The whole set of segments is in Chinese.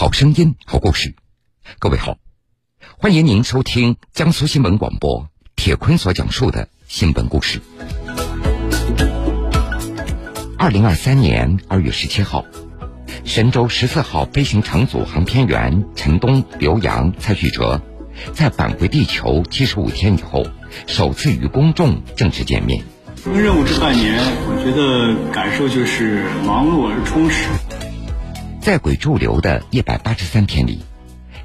好声音，好故事。各位好，欢迎您收听江苏新闻广播铁坤所讲述的新闻故事。二零二三年二月十七号，神舟十四号飞行乘组航天员陈冬、刘洋、蔡旭哲，在返回地球七十五天以后，首次与公众正式见面。任务这半年，我觉得感受就是忙碌而充实。在轨驻留的一百八十三天里，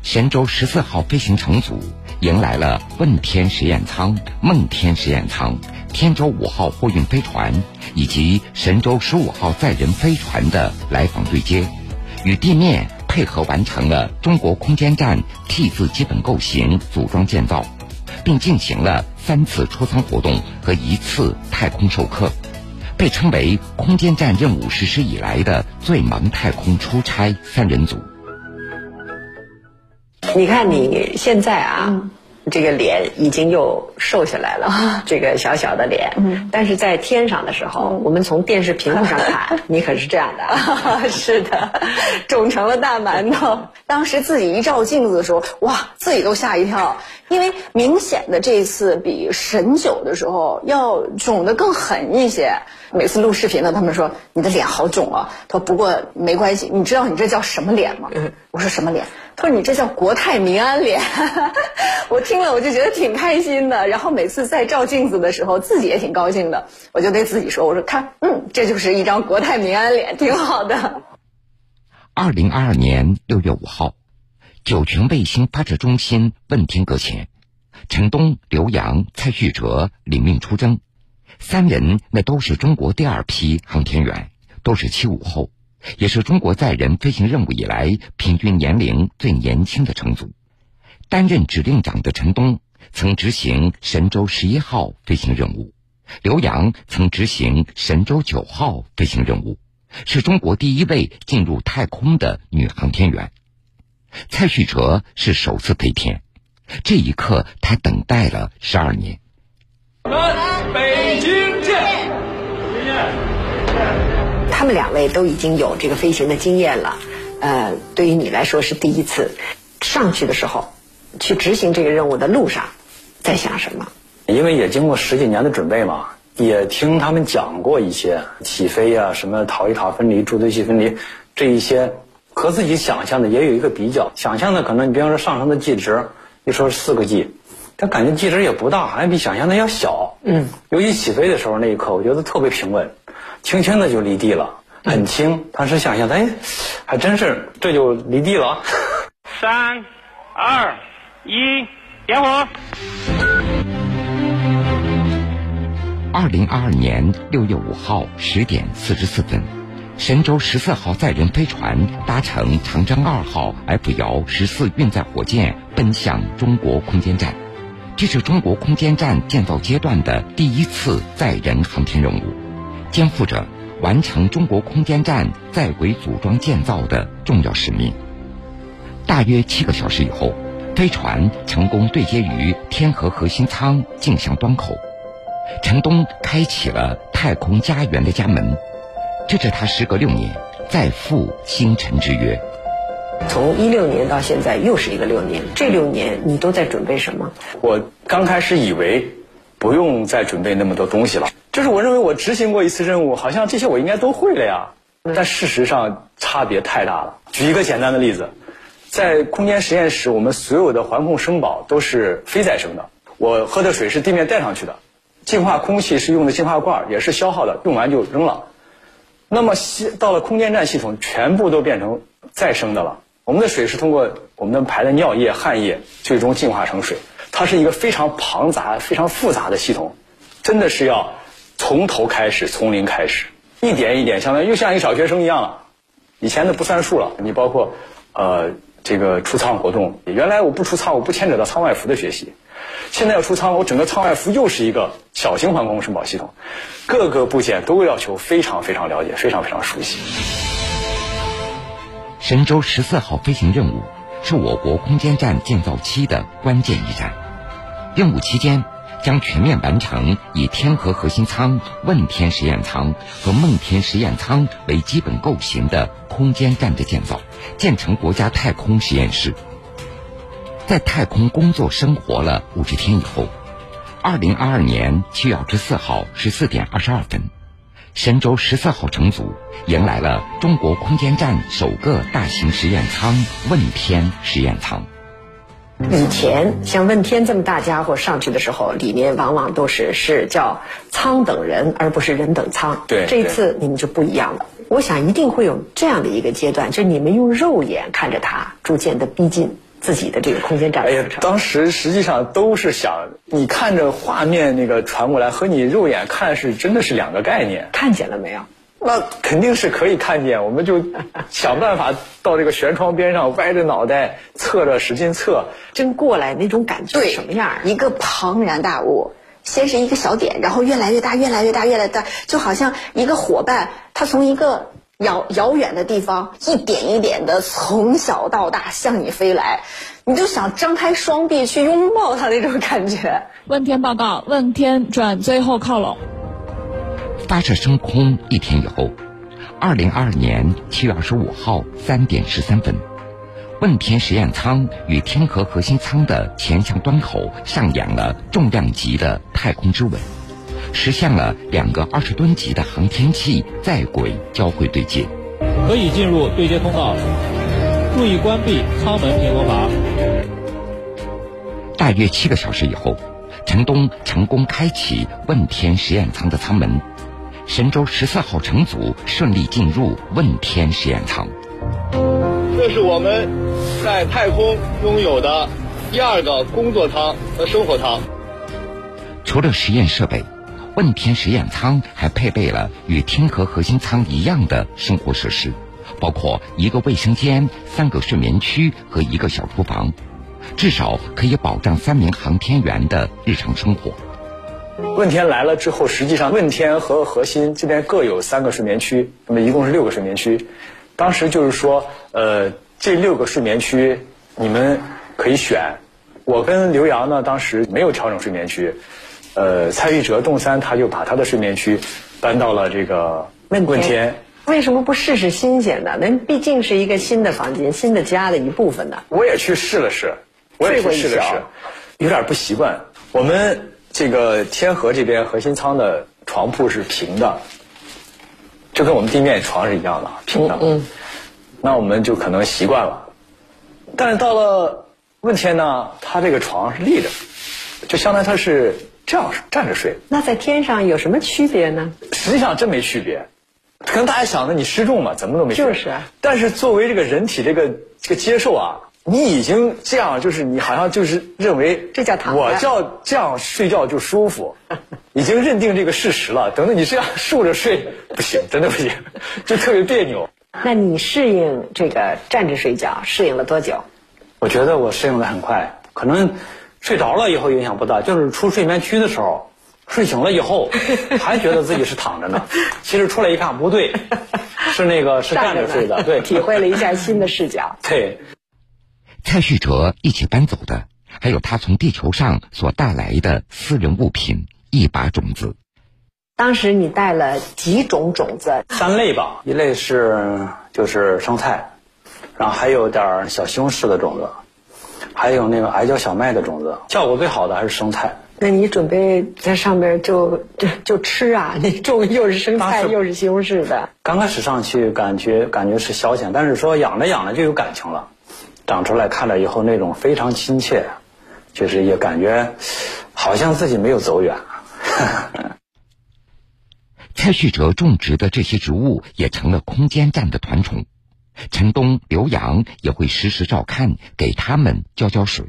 神舟十四号飞行乘组迎来了问天实验舱、梦天实验舱、天舟五号货运飞船以及神舟十五号载人飞船的来访对接，与地面配合完成了中国空间站 T 字基本构型组装建造，并进行了三次出舱活动和一次太空授课。被称为空间站任务实施以来的最忙太空出差三人组。你看你现在啊，这个脸已经又瘦下来了，这个小小的脸。嗯。但是在天上的时候，我们从电视屏幕上看，你可是这样的。是的，肿成了大馒头。当时自己一照镜子的时候，哇，自己都吓一跳。因为明显的这次比神九的时候要肿得更狠一些。每次录视频呢，他们说你的脸好肿啊。他说不过没关系，你知道你这叫什么脸吗？我说什么脸？他说你这叫国泰民安脸。我听了我就觉得挺开心的。然后每次在照镜子的时候，自己也挺高兴的。我就对自己说，我说看，嗯，这就是一张国泰民安脸，挺好的。二零二二年六月五号。酒泉卫星发射中心问天阁前，陈东、刘洋、蔡旭哲领命出征，三人那都是中国第二批航天员，都是七五后，也是中国载人飞行任务以来平均年龄最年轻的乘组。担任指令长的陈冬曾执行神舟十一号飞行任务，刘洋曾执行神舟九号飞行任务，是中国第一位进入太空的女航天员。蔡旭哲是首次飞天，这一刻他等待了十二年。北京见！他们两位都已经有这个飞行的经验了，呃，对于你来说是第一次上去的时候，去执行这个任务的路上，在想什么？因为也经过十几年的准备嘛，也听他们讲过一些起飞呀，什么逃逸塔分离、助推器分离这一些。和自己想象的也有一个比较，想象的可能你比方说上升的 G 值，你说是四个 G，但感觉 G 值也不大，好像比想象的要小。嗯，尤其起飞的时候那一刻，我觉得特别平稳，轻轻的就离地了，很轻。当时想象，哎，还真是这就离地了。三、二、一，点火。二零二二年六月五号十点四十四分。神舟十四号载人飞船搭乘长征二号 F 遥十四运载火箭奔向中国空间站，这是中国空间站建造阶段的第一次载人航天任务，肩负着完成中国空间站在轨组装建造的重要使命。大约七个小时以后，飞船成功对接于天河核心舱镜像端口，陈冬开启了太空家园的家门。这是他时隔六年再赴星辰之约。从一六年到现在又是一个六年，这六年你都在准备什么？我刚开始以为不用再准备那么多东西了，就是我认为我执行过一次任务，好像这些我应该都会了呀。但事实上差别太大了。举一个简单的例子，在空间实验室，我们所有的环控生保都是非再生的，我喝的水是地面带上去的，净化空气是用的净化罐，也是消耗的，用完就扔了。那么，系到了空间站系统，全部都变成再生的了。我们的水是通过我们的排的尿液、汗液，最终净化成水。它是一个非常庞杂、非常复杂的系统，真的是要从头开始，从零开始，一点一点，相当于又像一个小学生一样了。以前的不算数了，你包括呃这个出舱活动，原来我不出舱，我不牵扯到舱外服的学习。现在要出舱，我整个舱外服又是一个小型航空申报系统，各个部件都要求非常非常了解，非常非常熟悉。神舟十四号飞行任务是我国空间站建造期的关键一站，任务期间将全面完成以天河核心舱、问天实验舱和梦天实验舱为基本构型的空间站的建造。建成国家太空实验室。在太空工作生活了五十天以后，二零二二年七月二十四号十四点二十二分，神舟十四号乘组迎来了中国空间站首个大型实验舱——问天实验舱。以前像问天这么大家伙上去的时候，里面往往都是是叫舱等人，而不是人等舱。对，这一次你们就不一样了。我想一定会有这样的一个阶段，就是你们用肉眼看着它逐渐的逼近自己的这个空间站。哎呀，当时实际上都是想，你看着画面那个传过来，和你肉眼看是真的是两个概念。看见了没有？那肯定是可以看见，我们就想办法到这个舷窗边上，歪着脑袋侧着使劲侧，真过来那种感觉对什么样？一个庞然大物，先是一个小点，然后越来越大，越来越大，越来越大，就好像一个伙伴，他从一个遥遥远的地方一点一点的从小到大向你飞来，你就想张开双臂去拥抱它那种感觉。问天报告，问天转最后靠拢。发射升空一天以后，二零二二年七月二十五号三点十三分，问天实验舱与天河核心舱的前向端口上演了重量级的太空之吻，实现了两个二十吨级的航天器在轨交会对接。可以进入对接通道，注意关闭舱门平衡阀。大约七个小时以后，陈东成功开启问天实验舱的舱门，神舟十四号乘组顺利进入问天实验舱。这是我们在太空拥有的第二个工作舱和生活舱。除了实验设备，问天实验舱还配备了与天河核心舱一样的生活设施，包括一个卫生间、三个睡眠区和一个小厨房，至少可以保障三名航天员的日常生活。问天来了之后，实际上问天和核心这边各有三个睡眠区，那么一共是六个睡眠区。当时就是说，呃，这六个睡眠区你们可以选。我跟刘洋呢，当时没有调整睡眠区，呃，蔡玉哲、洞三他就把他的睡眠区搬到了这个问问天。为什么不试试新鲜的？那毕竟是一个新的房间、新的家的一部分呢。我也去试了试，我也去试了试，有点不习惯。我们这个天河这边核心舱的床铺是平的，就跟我们地面床是一样的平的。嗯，那我们就可能习惯了。但是到了问天呢，它这个床是立着，就相当于它是这样站着睡。那在天上有什么区别呢？实际上真没区别，可能大家想的你失重嘛，怎么都没。就是啊。但是作为这个人体这个这个接受啊，你已经这样，就是你好像就是认为这叫躺着我叫这样睡觉就舒服，已经认定这个事实了。等到你这样竖着睡，不行，真的不行，就特别别扭。那你适应这个站着睡觉适应了多久？我觉得我适应的很快，可能睡着了以后影响不大，就是出睡眠区的时候，睡醒了以后 还觉得自己是躺着呢，其实出来一看不对，是那个是站着睡的，对，体会了一下新的视角。对，蔡旭哲一起搬走的，还有他从地球上所带来的私人物品——一把种子。当时你带了几种种子？三类吧，一类是就是生菜，然后还有点儿小西红柿的种子，还有那个矮脚小麦的种子。效果最好的还是生菜。那你准备在上面就就就吃啊？那种又是生菜又是西红柿的。刚开始上去感觉感觉是消遣，但是说养着养着就有感情了，长出来看了以后那种非常亲切，就是也感觉好像自己没有走远。蔡旭哲种植的这些植物也成了空间站的团宠，陈东、刘洋也会时时照看，给他们浇浇水。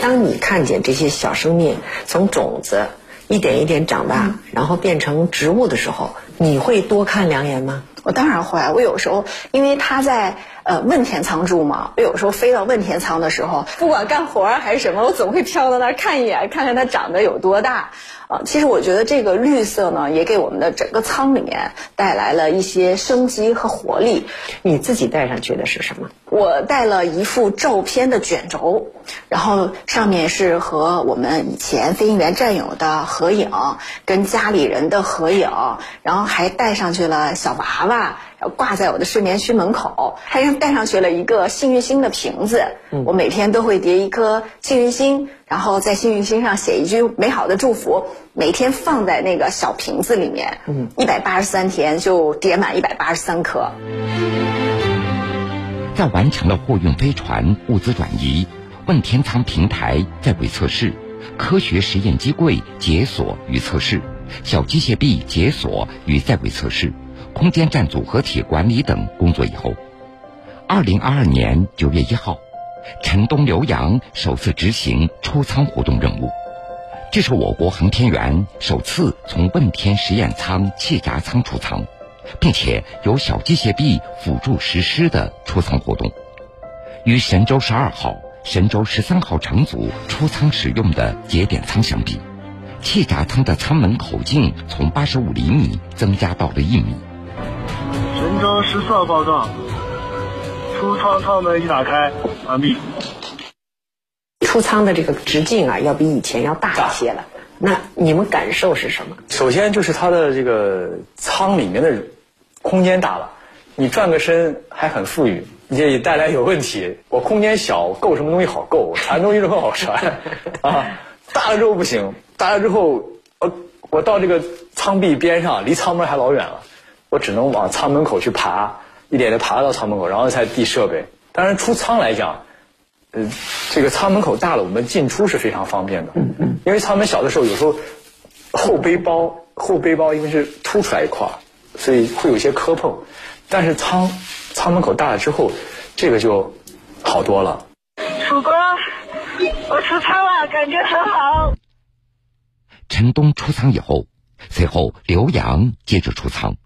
当你看见这些小生命从种子一点一点长大，然后变成植物的时候，你会多看两眼吗？我当然会，我有时候因为他在呃问天仓住嘛，我有时候飞到问天仓的时候，不管干活还是什么，我总会飘到那儿看一眼，看看它长得有多大。啊，其实我觉得这个绿色呢，也给我们的整个舱里面带来了一些生机和活力。你自己带上去的是什么？我带了一副照片的卷轴，然后上面是和我们以前飞行员战友的合影，跟家里人的合影，然后还带上去了小娃娃，挂在我的睡眠区门口，还带上去了一个幸运星的瓶子。我每天都会叠一颗幸运星，然后在幸运星上写一句美好的祝福，每天放在那个小瓶子里面。嗯，一百八十三天就叠满一百八十三颗。在完成了货运飞船物资转移、问天舱平台在轨测试、科学实验机柜解锁与测试、小机械臂解锁与在轨测试、空间站组合体管理等工作以后，二零二二年九月一号，陈东、刘洋首次执行出舱活动任务。这是我国航天员首次从问天实验舱气闸舱出舱。并且由小机械臂辅助实施的出舱活动，与神舟十二号、神舟十三号乘组出舱使用的节点舱相比，气闸舱的舱门口径从八十五厘米增加到了一米。十四号报告，出舱舱门已打开，完毕。出舱的这个直径啊，要比以前要大一些了。那你们感受是什么？首先就是它的这个舱里面的。空间大了，你转个身还很富裕，这带来有问题。我空间小，够什么东西好够？传东西都很好传啊。大了之后不行，大了之后，我我到这个舱壁边上，离舱门还老远了，我只能往舱门口去爬，一点点爬到舱门口，然后才递设备。当然出舱来讲，呃，这个舱门口大了，我们进出是非常方便的。因为舱门小的时候，有时候后背包后背包因为是凸出来一块。所以会有些磕碰，但是舱舱门口大了之后，这个就好多了。曙光，我出舱了，感觉很好。陈东出舱以后，随后刘洋接着出舱，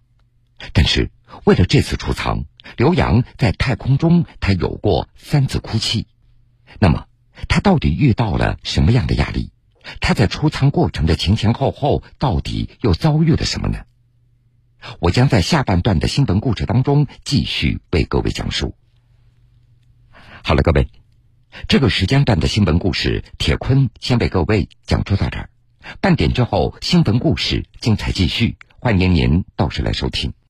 但是为了这次出舱，刘洋在太空中他有过三次哭泣。那么他到底遇到了什么样的压力？他在出舱过程的前前后后到底又遭遇了什么呢？我将在下半段的新闻故事当中继续为各位讲述。好了，各位，这个时间段的新闻故事，铁坤先为各位讲述到这儿。半点之后，新闻故事精彩继续，欢迎您到时来收听。